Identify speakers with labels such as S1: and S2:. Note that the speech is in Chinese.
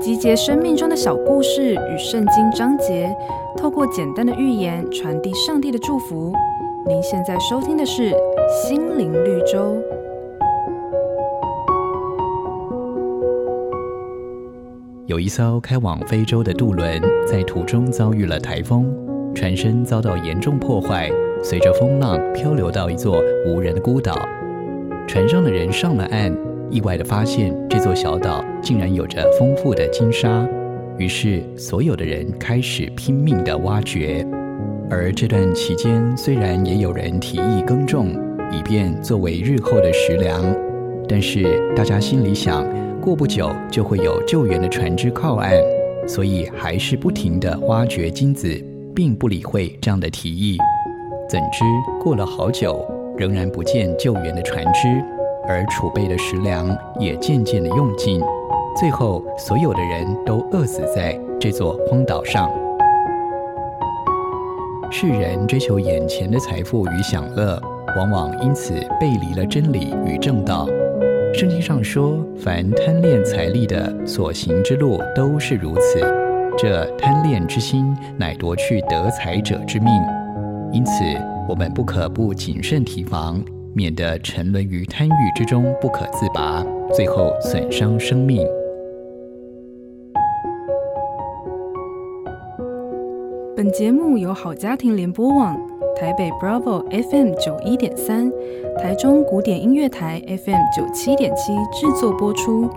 S1: 集结生命中的小故事与圣经章节，透过简单的寓言传递上帝的祝福。您现在收听的是《心灵绿洲》。
S2: 有一艘开往非洲的渡轮，在途中遭遇了台风，船身遭到严重破坏，随着风浪漂流到一座无人的孤岛。船上的人上了岸，意外地发现这座小岛竟然有着丰富的金沙，于是所有的人开始拼命地挖掘。而这段期间，虽然也有人提议耕种，以便作为日后的食粮，但是大家心里想，过不久就会有救援的船只靠岸，所以还是不停地挖掘金子，并不理会这样的提议。怎知过了好久，仍然不见救援的船只，而储备的食粮也渐渐地用尽，最后所有的人都饿死在这座荒岛上。世人追求眼前的财富与享乐，往往因此背离了真理与正道。圣经上说：“凡贪恋财力的，所行之路都是如此。这贪恋之心，乃夺去得财者之命。因此，我们不可不谨慎提防，免得沉沦于贪欲之中，不可自拔，最后损伤生命。”
S1: 本节目由好家庭联播网、台北 Bravo FM 九一点三、台中古典音乐台 FM 九七点七制作播出。